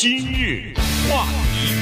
今日话题，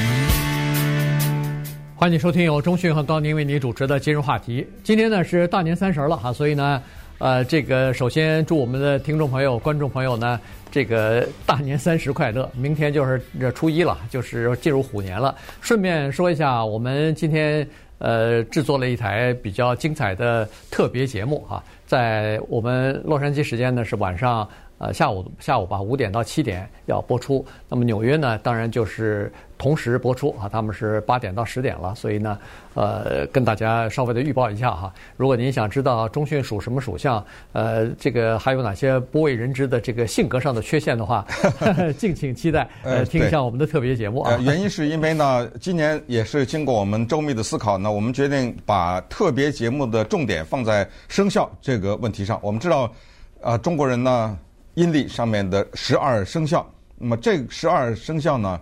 欢迎收听由钟讯和高宁为你主持的今日话题。今天呢是大年三十了哈，所以呢，呃，这个首先祝我们的听众朋友、观众朋友呢，这个大年三十快乐。明天就是这初一了，就是进入虎年了。顺便说一下，我们今天呃制作了一台比较精彩的特别节目哈，在我们洛杉矶时间呢是晚上。呃，下午下午吧，五点到七点要播出。那么纽约呢，当然就是同时播出啊，他们是八点到十点了。所以呢，呃，跟大家稍微的预报一下哈。如果您想知道中讯属什么属相，呃，这个还有哪些不为人知的这个性格上的缺陷的话，敬请期待呃听一下我们的特别节目啊。呃，原因是因为呢，今年也是经过我们周密的思考呢，我们决定把特别节目的重点放在生肖这个问题上。我们知道，啊、呃，中国人呢。阴历上面的十二生肖，那么这十二生肖呢，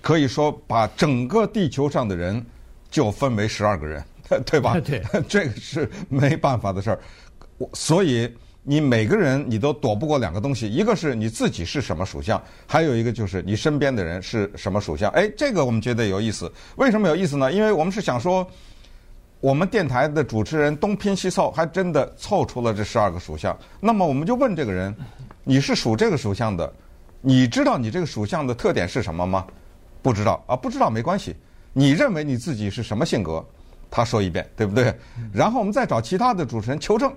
可以说把整个地球上的人就分为十二个人，对吧？对，这个是没办法的事儿。所以你每个人你都躲不过两个东西，一个是你自己是什么属相，还有一个就是你身边的人是什么属相。哎，这个我们觉得有意思。为什么有意思呢？因为我们是想说。我们电台的主持人东拼西凑，还真的凑出了这十二个属相。那么我们就问这个人：“你是属这个属相的，你知道你这个属相的特点是什么吗？”不知道啊，不知道没关系。你认为你自己是什么性格？他说一遍，对不对？然后我们再找其他的主持人求证，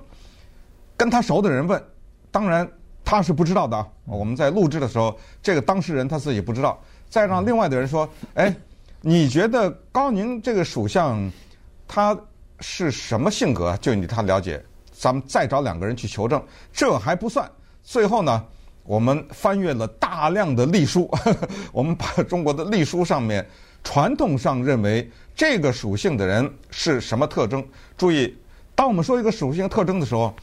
跟他熟的人问，当然他是不知道的啊。我们在录制的时候，这个当事人他自己不知道。再让另外的人说：“哎，你觉得高宁这个属相？”他是什么性格？就你他了解，咱们再找两个人去求证，这还不算。最后呢，我们翻阅了大量的隶书，我们把中国的隶书上面传统上认为这个属性的人是什么特征。注意，当我们说一个属性特征的时候，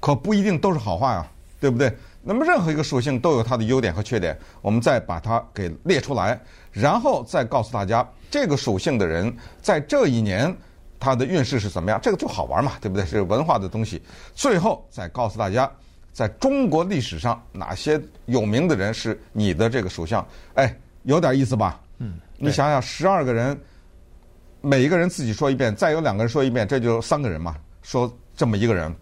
可不一定都是好话呀，对不对？那么任何一个属性都有它的优点和缺点，我们再把它给列出来，然后再告诉大家这个属性的人在这一年。他的运势是怎么样？这个就好玩嘛，对不对？是文化的东西。最后再告诉大家，在中国历史上哪些有名的人是你的这个属相？哎，有点意思吧？嗯，你想想，十二个人，每一个人自己说一遍，再有两个人说一遍，这就三个人嘛。说这么一个人，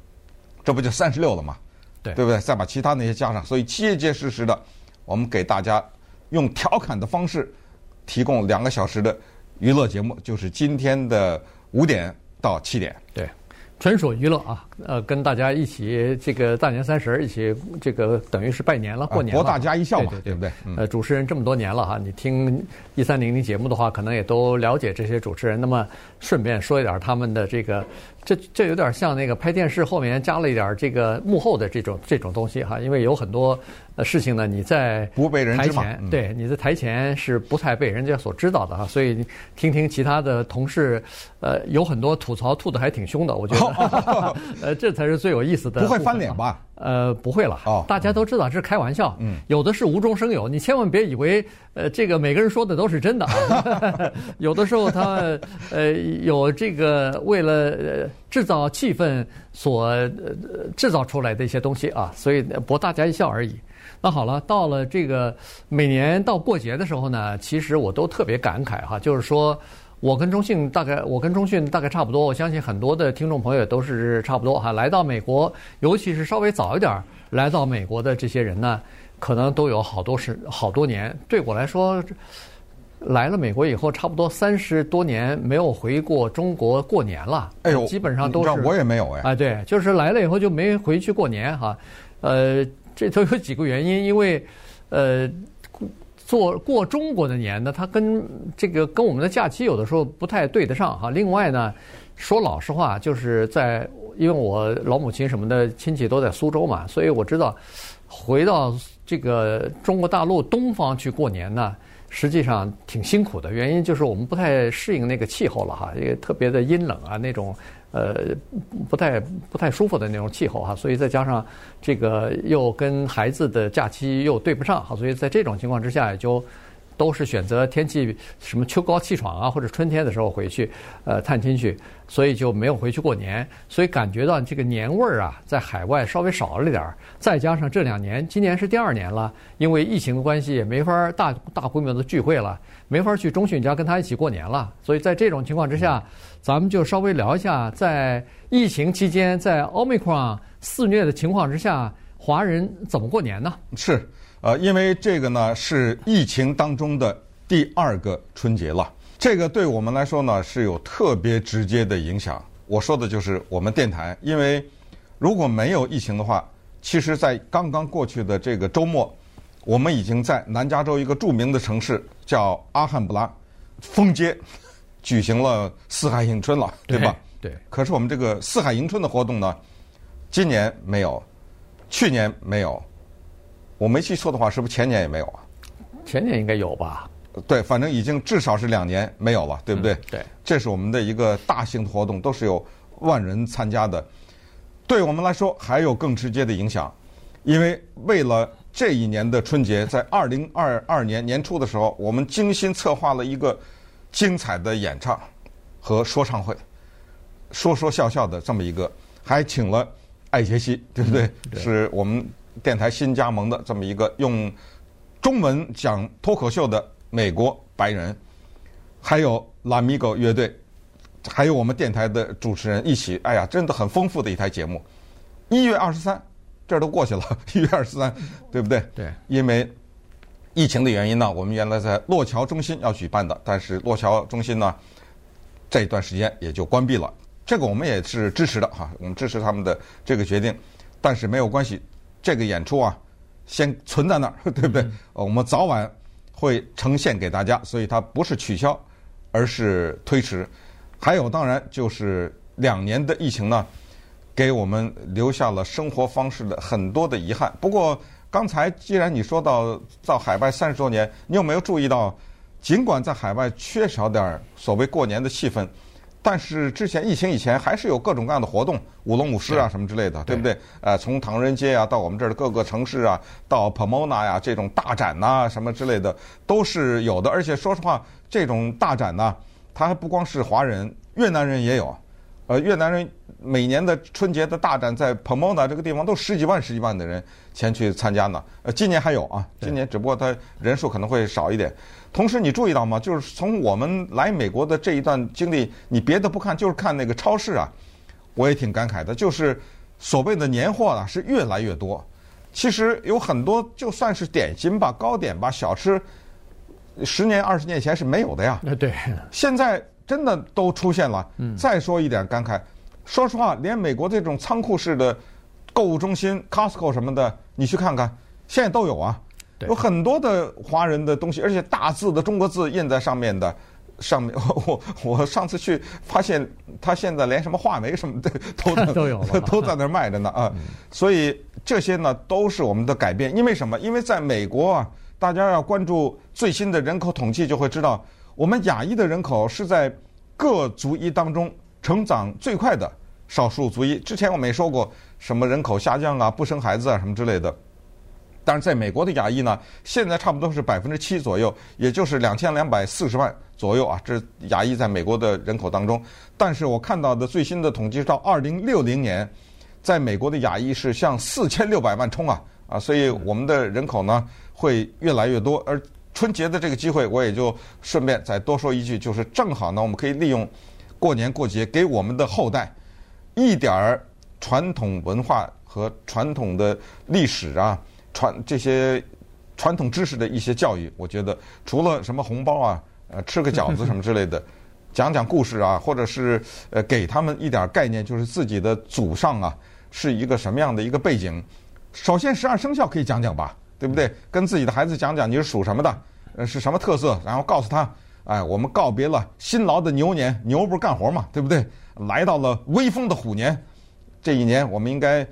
这不就三十六了嘛？对，对不对？再把其他那些加上，所以结结实实的，我们给大家用调侃的方式提供两个小时的娱乐节目，就是今天的。五点到七点，对，纯属娱乐啊。呃，跟大家一起这个大年三十一起这个等于是拜年了，过年了，博大家一笑嘛，对不对？呃，主持人这么多年了哈，你听一三零零节目的话，可能也都了解这些主持人。那么顺便说一点他们的这个，这这有点像那个拍电视后面加了一点这个幕后的这种这种东西哈，因为有很多事情呢，你在不被人知嘛，对，你在台前是不太被人家所知道的哈，所以听听其他的同事，呃，有很多吐槽吐的还挺凶的，我觉得。呃。这才是最有意思的。不会翻脸吧？呃，不会了。哦，大家都知道这是开玩笑。嗯，有的是无中生有，你千万别以为呃，这个每个人说的都是真的啊。有的时候他呃有这个为了呃制造气氛所呃制造出来的一些东西啊，所以博大家一笑而已。那好了，到了这个每年到过节的时候呢，其实我都特别感慨哈，就是说。我跟中信大概，我跟中信大概差不多。我相信很多的听众朋友都是差不多哈。来到美国，尤其是稍微早一点来到美国的这些人呢，可能都有好多是好多年。对我来说，来了美国以后，差不多三十多年没有回过中国过年了。哎呦，基本上都是我也没有哎。啊，对，就是来了以后就没回去过年哈。呃，这都有几个原因，因为呃。做过中国的年呢，它跟这个跟我们的假期有的时候不太对得上哈。另外呢，说老实话，就是在因为我老母亲什么的亲戚都在苏州嘛，所以我知道回到这个中国大陆东方去过年呢，实际上挺辛苦的。原因就是我们不太适应那个气候了哈，因为特别的阴冷啊那种。呃，不太不太舒服的那种气候哈，所以再加上这个又跟孩子的假期又对不上哈，所以在这种情况之下，也就都是选择天气什么秋高气爽啊，或者春天的时候回去，呃，探亲去，所以就没有回去过年，所以感觉到这个年味儿啊，在海外稍微少了点儿。再加上这两年，今年是第二年了，因为疫情的关系，也没法大大规模的聚会了，没法去中迅家跟他一起过年了。所以在这种情况之下，咱们就稍微聊一下，在疫情期间，在奥密克戎肆虐的情况之下，华人怎么过年呢？是。呃，因为这个呢是疫情当中的第二个春节了，这个对我们来说呢是有特别直接的影响。我说的就是我们电台，因为如果没有疫情的话，其实，在刚刚过去的这个周末，我们已经在南加州一个著名的城市叫阿罕布拉封街举行了四海迎春了，对吧？对。可是我们这个四海迎春的活动呢，今年没有，去年没有。我没记错的话，是不是前年也没有啊？前年应该有吧？对，反正已经至少是两年没有了，对不对？嗯、对，这是我们的一个大型的活动，都是有万人参加的。对我们来说，还有更直接的影响，因为为了这一年的春节，在二零二二年年初的时候，我们精心策划了一个精彩的演唱和说唱会，说说笑笑的这么一个，还请了艾杰西，对不对？嗯、对，是我们。电台新加盟的这么一个用中文讲脱口秀的美国白人，还有拉米狗乐队，还有我们电台的主持人一起，哎呀，真的很丰富的一台节目。一月二十三，这都过去了，一月二十三，对不对？对。因为疫情的原因呢，我们原来在洛桥中心要举办的，但是洛桥中心呢，这一段时间也就关闭了。这个我们也是支持的哈，我们支持他们的这个决定，但是没有关系。这个演出啊，先存在那儿，对不对？我们早晚会呈现给大家，所以它不是取消，而是推迟。还有，当然就是两年的疫情呢，给我们留下了生活方式的很多的遗憾。不过，刚才既然你说到到海外三十多年，你有没有注意到，尽管在海外缺少点所谓过年的气氛？但是之前疫情以前还是有各种各样的活动，舞龙舞狮啊什么之类的，对，对不对？呃，从唐人街啊到我们这儿的各个城市啊，到 Pomona 呀这种大展呐、啊、什么之类的都是有的。而且说实话，这种大展呐，它还不光是华人，越南人也有。呃，越南人每年的春节的大展在 Pomona 这个地方都十几万、十几万的人前去参加呢。呃，今年还有啊，今年只不过他人数可能会少一点。同时，你注意到吗？就是从我们来美国的这一段经历，你别的不看，就是看那个超市啊，我也挺感慨的。就是所谓的年货啊，是越来越多。其实有很多就算是点心吧、糕点吧、小吃，十年、二十年前是没有的呀。对。现在真的都出现了。嗯。再说一点感慨，说实话，连美国这种仓库式的购物中心、Costco 什么的，你去看看，现在都有啊。有很多的华人的东西，而且大字的中国字印在上面的，上面 我我上次去发现，他现在连什么话梅什么的 都 都有都在那儿卖着呢啊！所以这些呢都是我们的改变。因为什么？因为在美国啊，大家要关注最新的人口统计，就会知道我们亚裔的人口是在各族裔当中成长最快的少数族裔。之前我们也说过，什么人口下降啊，不生孩子啊，什么之类的。但是在美国的亚裔呢，现在差不多是百分之七左右，也就是两千两百四十万左右啊。这亚裔在美国的人口当中。但是我看到的最新的统计到二零六零年，在美国的亚裔是向四千六百万冲啊啊！所以我们的人口呢会越来越多。而春节的这个机会，我也就顺便再多说一句，就是正好呢，我们可以利用过年过节，给我们的后代一点儿传统文化和传统的历史啊。传这些传统知识的一些教育，我觉得除了什么红包啊，呃，吃个饺子什么之类的，讲讲故事啊，或者是呃，给他们一点概念，就是自己的祖上啊是一个什么样的一个背景。首先，十二生肖可以讲讲吧，对不对？跟自己的孩子讲讲你是属什么的，呃，是什么特色，然后告诉他，哎，我们告别了辛劳的牛年，牛不是干活嘛，对不对？来到了威风的虎年，这一年我们应该。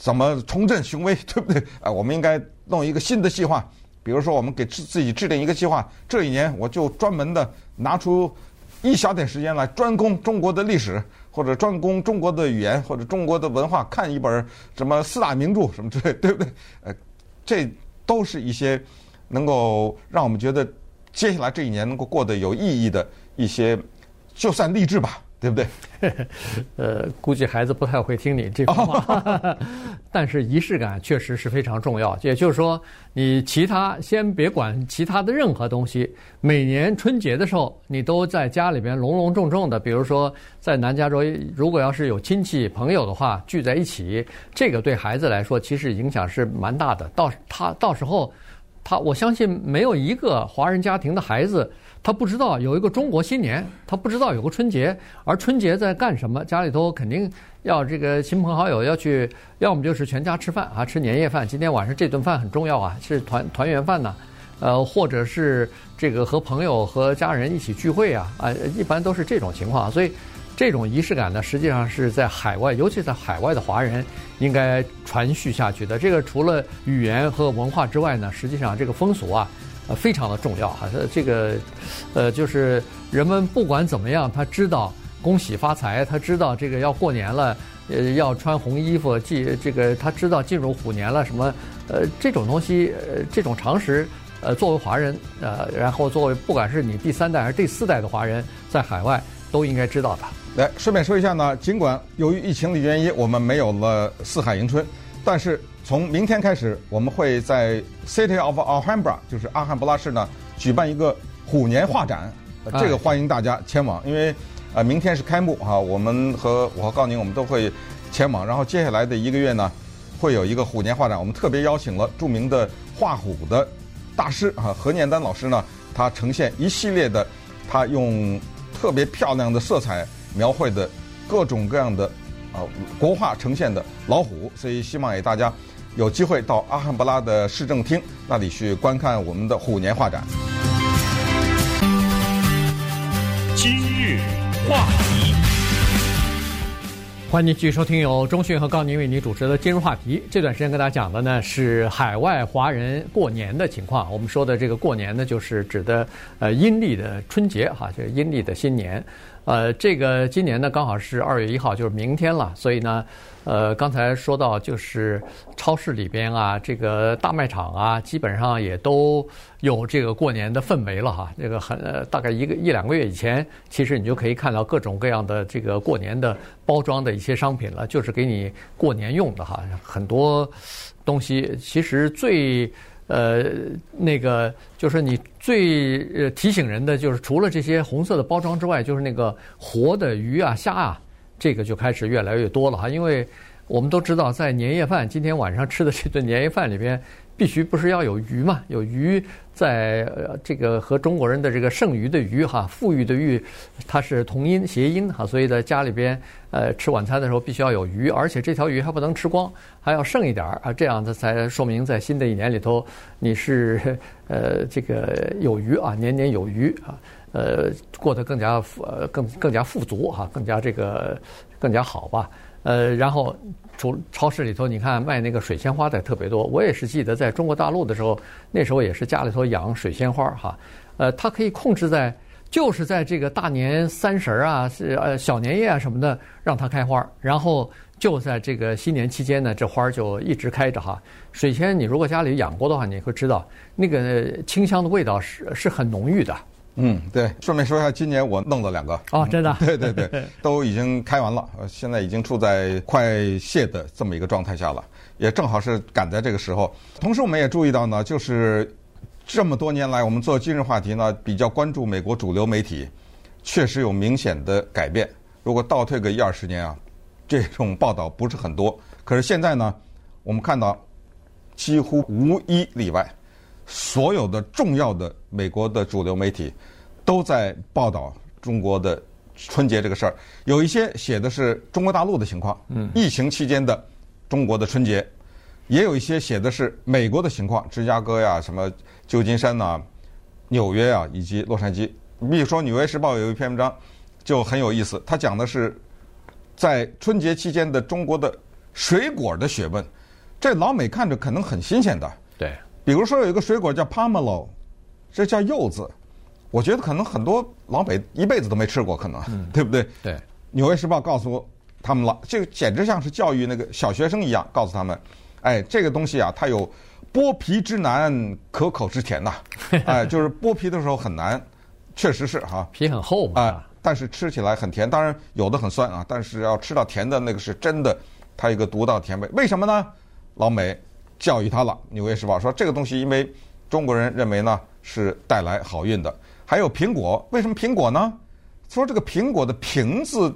怎么重振雄威，对不对？啊，我们应该弄一个新的计划，比如说，我们给自自己制定一个计划，这一年我就专门的拿出一小点时间来专攻中国的历史，或者专攻中国的语言，或者中国的文化，看一本什么四大名著什么之类，对不对？呃，这都是一些能够让我们觉得接下来这一年能够过得有意义的一些，就算励志吧。对不对？呃，估计孩子不太会听你这句话，但是仪式感确实是非常重要。也就是说，你其他先别管其他的任何东西，每年春节的时候，你都在家里边隆隆重重的，比如说在南加州，如果要是有亲戚朋友的话聚在一起，这个对孩子来说其实影响是蛮大的。到他到时候，他我相信没有一个华人家庭的孩子。他不知道有一个中国新年，他不知道有个春节，而春节在干什么？家里头肯定要这个亲朋好友要去，要么就是全家吃饭啊，吃年夜饭。今天晚上这顿饭很重要啊，是团团圆饭呐，呃，或者是这个和朋友和家人一起聚会啊，啊，一般都是这种情况。所以这种仪式感呢，实际上是在海外，尤其在海外的华人应该传续下去的。这个除了语言和文化之外呢，实际上这个风俗啊。呃，非常的重要哈，这个，呃，就是人们不管怎么样，他知道恭喜发财，他知道这个要过年了，呃，要穿红衣服，进这个他知道进入虎年了，什么，呃，这种东西，呃，这种常识，呃，作为华人，呃，然后作为不管是你第三代还是第四代的华人，在海外都应该知道的。来，顺便说一下呢，尽管由于疫情的原因，我们没有了四海迎春，但是。从明天开始，我们会在 City of Alhambra，就是阿罕布拉市呢，举办一个虎年画展，这个欢迎大家前往，因为呃明天是开幕哈，我们和我和高宁我们都会前往，然后接下来的一个月呢，会有一个虎年画展，我们特别邀请了著名的画虎的大师啊何念丹老师呢，他呈现一系列的，他用特别漂亮的色彩描绘的各种各样的啊国画呈现的老虎，所以希望给大家。有机会到阿罕布拉的市政厅那里去观看我们的虎年画展。今日话题，欢迎继续收听由中讯和高宁为您主持的今日话题。这段时间跟大家讲的呢是海外华人过年的情况。我们说的这个过年呢，就是指的呃阴历的春节哈，就是阴历的新年。呃，这个今年呢刚好是二月一号，就是明天了，所以呢。呃，刚才说到就是超市里边啊，这个大卖场啊，基本上也都有这个过年的氛围了哈。这个很、大概一个一两个月以前，其实你就可以看到各种各样的这个过年的包装的一些商品了，就是给你过年用的哈。很多东西其实最呃那个就是你最呃提醒人的，就是除了这些红色的包装之外，就是那个活的鱼啊、虾啊。这个就开始越来越多了哈，因为我们都知道，在年夜饭今天晚上吃的这顿年夜饭里边，必须不是要有鱼嘛？有鱼在这个和中国人的这个剩余的余哈，富裕的裕，它是同音谐音哈，所以在家里边呃吃晚餐的时候必须要有鱼，而且这条鱼还不能吃光，还要剩一点儿啊，这样子才说明在新的一年里头你是 呃这个有余啊，年年有余啊。呃，过得更加富，呃，更更加富足哈，更加这个更加好吧。呃，然后除超市里头，你看卖那个水仙花的特别多。我也是记得在中国大陆的时候，那时候也是家里头养水仙花哈。呃，它可以控制在，就是在这个大年三十啊，是呃小年夜啊什么的，让它开花。然后就在这个新年期间呢，这花就一直开着哈。水仙，你如果家里养过的话，你会知道那个清香的味道是是很浓郁的。嗯，对，顺便说一下，今年我弄了两个哦，真的，对 对对，都已经开完了，现在已经处在快谢的这么一个状态下了，也正好是赶在这个时候。同时，我们也注意到呢，就是这么多年来，我们做今日话题呢，比较关注美国主流媒体，确实有明显的改变。如果倒退个一二十年啊，这种报道不是很多。可是现在呢，我们看到几乎无一例外。所有的重要的美国的主流媒体都在报道中国的春节这个事儿，有一些写的是中国大陆的情况，嗯，疫情期间的中国的春节，也有一些写的是美国的情况，芝加哥呀、什么旧金山呐、纽约啊以及洛杉矶。比如说《纽约时报》有一篇文章就很有意思，它讲的是在春节期间的中国的水果的学问，这老美看着可能很新鲜的，对。比如说有一个水果叫 Pomelo，这叫柚子，我觉得可能很多老美一辈子都没吃过，可能，嗯、对不对？对。纽约时报告诉他们了，这个简直像是教育那个小学生一样，告诉他们，哎，这个东西啊，它有剥皮之难，可口之甜呐、啊，哎，就是剥皮的时候很难，确实是哈，皮很厚嘛，啊，但是吃起来很甜，当然有的很酸啊，但是要吃到甜的那个是真的，它有一个独到甜味。为什么呢？老美教育他了，《纽约时报》说这个东西因为中国人认为呢是带来好运的。还有苹果，为什么苹果呢？说这个苹果的“苹”字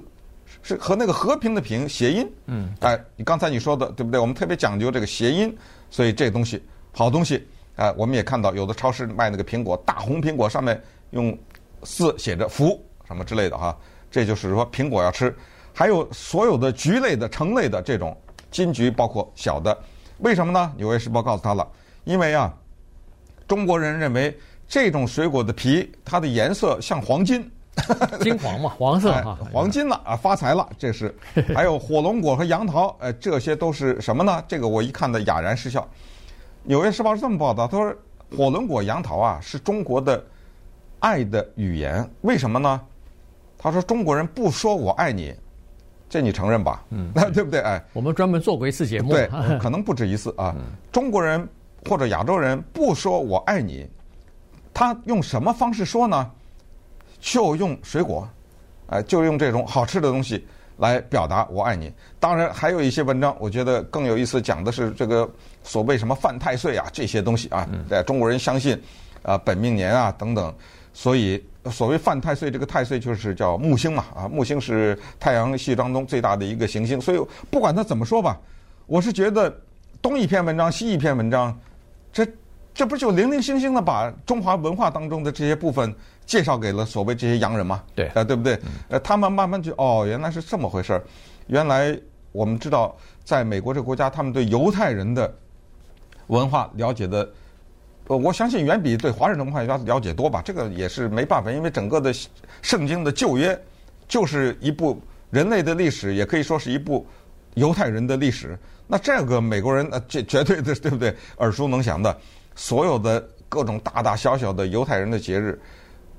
是和那个和平的“平”谐音，嗯，哎，你刚才你说的对不对？我们特别讲究这个谐音，所以这东西好东西，哎，我们也看到有的超市卖那个苹果，大红苹果上面用字写着“福”什么之类的哈，这就是说苹果要吃。还有所有的橘类的、橙类的这种金橘，包括小的，为什么呢？《纽约时报》告诉他了，因为啊，中国人认为这种水果的皮它的颜色像黄金。金黄嘛，黄色哈，黄金了啊，发财了，这是。还有火龙果和杨桃，呃，这些都是什么呢？这个我一看的哑然失笑。纽约时报是这么报道，他说火龙果、杨桃啊，是中国的爱的语言。为什么呢？他说中国人不说我爱你，这你承认吧？嗯，那 对不对？哎，我们专门做过一次节目，对，可能不止一次啊。中国人或者亚洲人不说我爱你，他用什么方式说呢？就用水果，哎，就用这种好吃的东西来表达我爱你。当然，还有一些文章，我觉得更有意思，讲的是这个所谓什么犯太岁啊这些东西啊，在中国人相信啊本命年啊等等，所以所谓犯太岁，这个太岁就是叫木星嘛啊，木星是太阳系当中最大的一个行星，所以不管他怎么说吧，我是觉得东一篇文章西一篇文章，这这不就零零星星的把中华文化当中的这些部分。介绍给了所谓这些洋人嘛？对，啊，对不对？呃，他们慢慢就哦，原来是这么回事儿。原来我们知道，在美国这个国家，他们对犹太人的文化了解的，呃，我相信远比对华人的文化要了解多吧。这个也是没办法，因为整个的圣经的旧约就是一部人类的历史，也可以说是一部犹太人的历史。那这个美国人呃，这绝对的 对不对？耳熟能详的，所有的各种大大小小的犹太人的节日。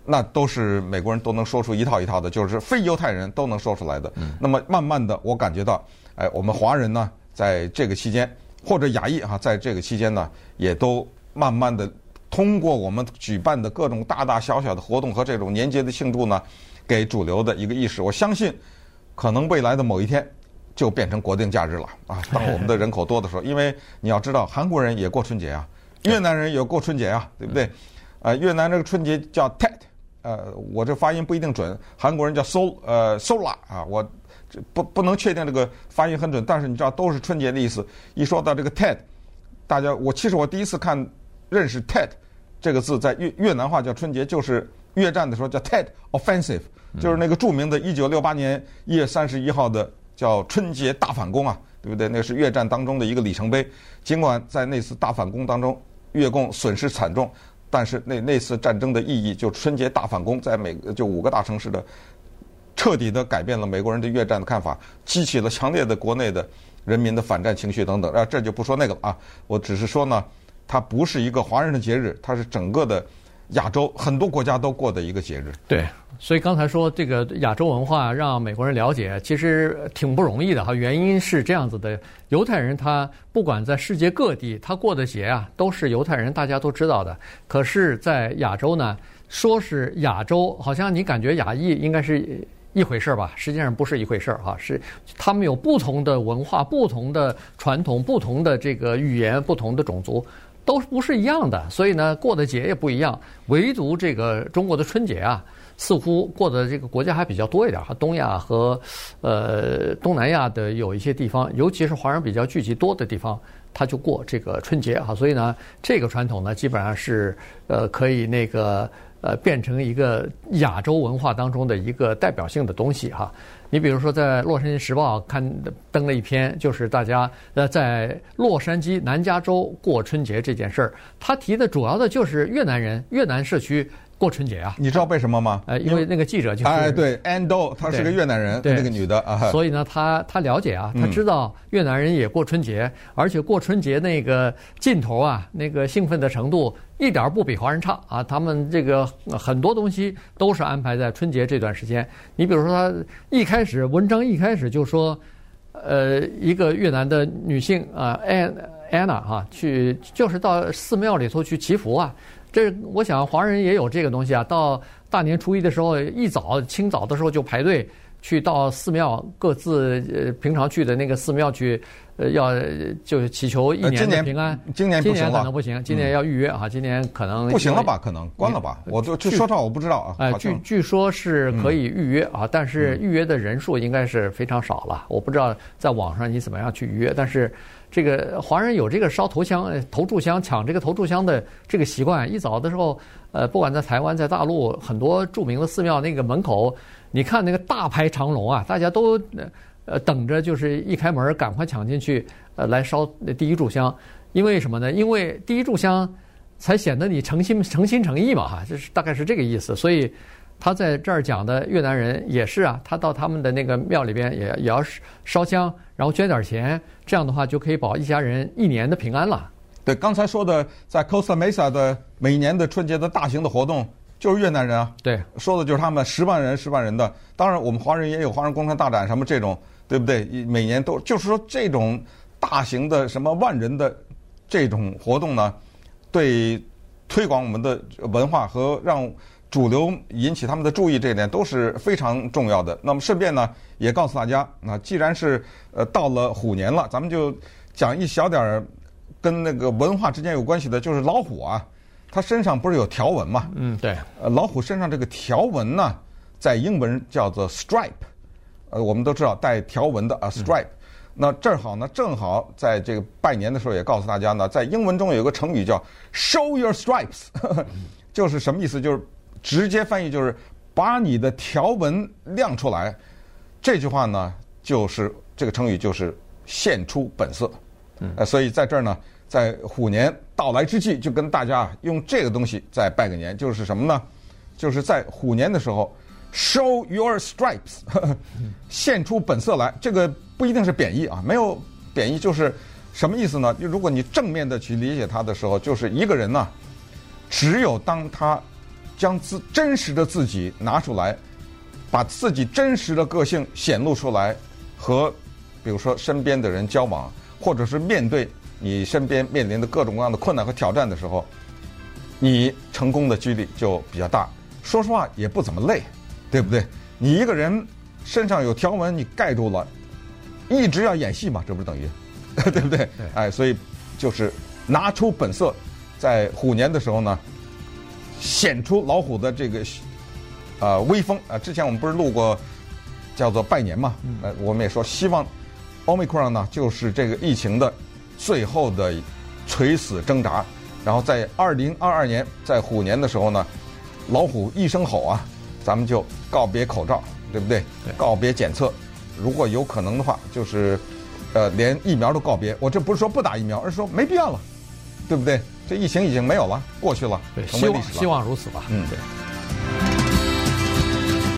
那都是美国人都能说出一套一套的，就是非犹太人都能说出来的。那么慢慢的，我感觉到，哎，我们华人呢，在这个期间，或者亚裔哈，在这个期间呢，也都慢慢的通过我们举办的各种大大小小的活动和这种年节的庆祝呢，给主流的一个意识。我相信，可能未来的某一天就变成国定假日了啊！当我们的人口多的时候，因为你要知道，韩国人也过春节啊，越南人也过春节啊，对不对？呃，越南这个春节叫 Tet。呃，我这发音不一定准，韩国人叫 Sol 呃 Sola 啊，我这不不能确定这个发音很准，但是你知道都是春节的意思。一说到这个 Tet，大家我其实我第一次看认识 Tet 这个字，在越越南话叫春节，就是越战的时候叫 Tet Offensive，就是那个著名的1968年1月31号的叫春节大反攻啊，对不对？那是越战当中的一个里程碑。尽管在那次大反攻当中，越共损失惨重。但是那那次战争的意义，就春节大反攻，在美就五个大城市的，彻底的改变了美国人对越战的看法，激起了强烈的国内的人民的反战情绪等等。啊，这就不说那个了啊，我只是说呢，它不是一个华人的节日，它是整个的。亚洲很多国家都过的一个节日，对，所以刚才说这个亚洲文化让美国人了解，其实挺不容易的哈。原因是这样子的，犹太人他不管在世界各地，他过的节啊，都是犹太人大家都知道的。可是，在亚洲呢，说是亚洲，好像你感觉亚裔应该是一回事儿吧？实际上不是一回事儿哈，是他们有不同的文化、不同的传统、不同的这个语言、不同的种族。都不是一样的，所以呢，过的节也不一样。唯独这个中国的春节啊，似乎过的这个国家还比较多一点哈。东亚和呃东南亚的有一些地方，尤其是华人比较聚集多的地方，他就过这个春节哈。所以呢，这个传统呢，基本上是呃可以那个呃变成一个亚洲文化当中的一个代表性的东西哈。你比如说，在《洛杉矶时报》刊登了一篇，就是大家呃在洛杉矶南加州过春节这件事儿，他提的主要的就是越南人、越南社区。过春节啊？你知道为什么吗？呃，因为那个记者就是哎，对，Ann Do，她是个越南人，那个女的啊。所以呢，她她了解啊，她知道越南人也过春节，而且过春节那个劲头啊，那个兴奋的程度一点不比华人差啊。他们这个很多东西都是安排在春节这段时间。你比如说，他一开始文章一开始就说，呃，一个越南的女性啊，安安娜哈，去就是到寺庙里头去祈福啊。这我想华人也有这个东西啊。到大年初一的时候，一早清早的时候就排队去到寺庙，各自呃平常去的那个寺庙去。呃，要就祈求一年的平安。今年今年不行能不行。今年要预约啊，今年可能不行了吧？可能关了吧？我就据说这我不知道啊。哎，据据说是可以预约啊，但是预约的人数应该是非常少了。我不知道在网上你怎么样去预约，但是这个华人有这个烧头香、头炷香、抢这个头炷香的这个习惯。一早的时候，呃，不管在台湾、在大陆，很多著名的寺庙那个门口，你看那个大排长龙啊，大家都。呃，等着就是一开门，赶快抢进去，呃，来烧第一炷香。因为什么呢？因为第一炷香才显得你诚心诚心诚意嘛，哈，就是大概是这个意思。所以他在这儿讲的越南人也是啊，他到他们的那个庙里边也也要烧香，然后捐点钱，这样的话就可以保一家人一年的平安了。对，刚才说的在 Costa Mesa 的每年的春节的大型的活动，就是越南人啊。对，说的就是他们十万人十万人的。当然，我们华人也有华人工商大展什么这种。对不对？每年都就是说，这种大型的什么万人的这种活动呢，对推广我们的文化和让主流引起他们的注意这一点都是非常重要的。那么顺便呢，也告诉大家，那既然是呃到了虎年了，咱们就讲一小点儿跟那个文化之间有关系的，就是老虎啊，它身上不是有条纹嘛？嗯，对。呃，老虎身上这个条纹呢，在英文叫做 stripe。呃，我们都知道带条纹的啊，stripe。那正好呢，正好在这个拜年的时候也告诉大家呢，在英文中有个成语叫 “show your stripes”，就是什么意思？就是直接翻译就是把你的条纹亮出来。这句话呢，就是这个成语就是现出本色。呃，所以在这儿呢，在虎年到来之际，就跟大家用这个东西再拜个年，就是什么呢？就是在虎年的时候。Show your stripes，现出本色来。这个不一定是贬义啊，没有贬义，就是什么意思呢？就如果你正面的去理解它的时候，就是一个人呢，只有当他将自真实的自己拿出来，把自己真实的个性显露出来，和比如说身边的人交往，或者是面对你身边面临的各种各样的困难和挑战的时候，你成功的几率就比较大。说实话，也不怎么累。对不对？你一个人身上有条纹，你盖住了，一直要演戏嘛，这不是等于，对不对？对哎，所以就是拿出本色，在虎年的时候呢，显出老虎的这个呃威风啊、呃。之前我们不是录过叫做拜年嘛？呃，我们也说希望 Omicron 呢，就是这个疫情的最后的垂死挣扎。然后在二零二二年，在虎年的时候呢，老虎一声吼啊！咱们就告别口罩，对不对？对，告别检测，如果有可能的话，就是，呃，连疫苗都告别。我这不是说不打疫苗，而是说没必要了，对不对？这疫情已经没有了，过去了，对，成为历史了。希望希望如此吧。嗯，对。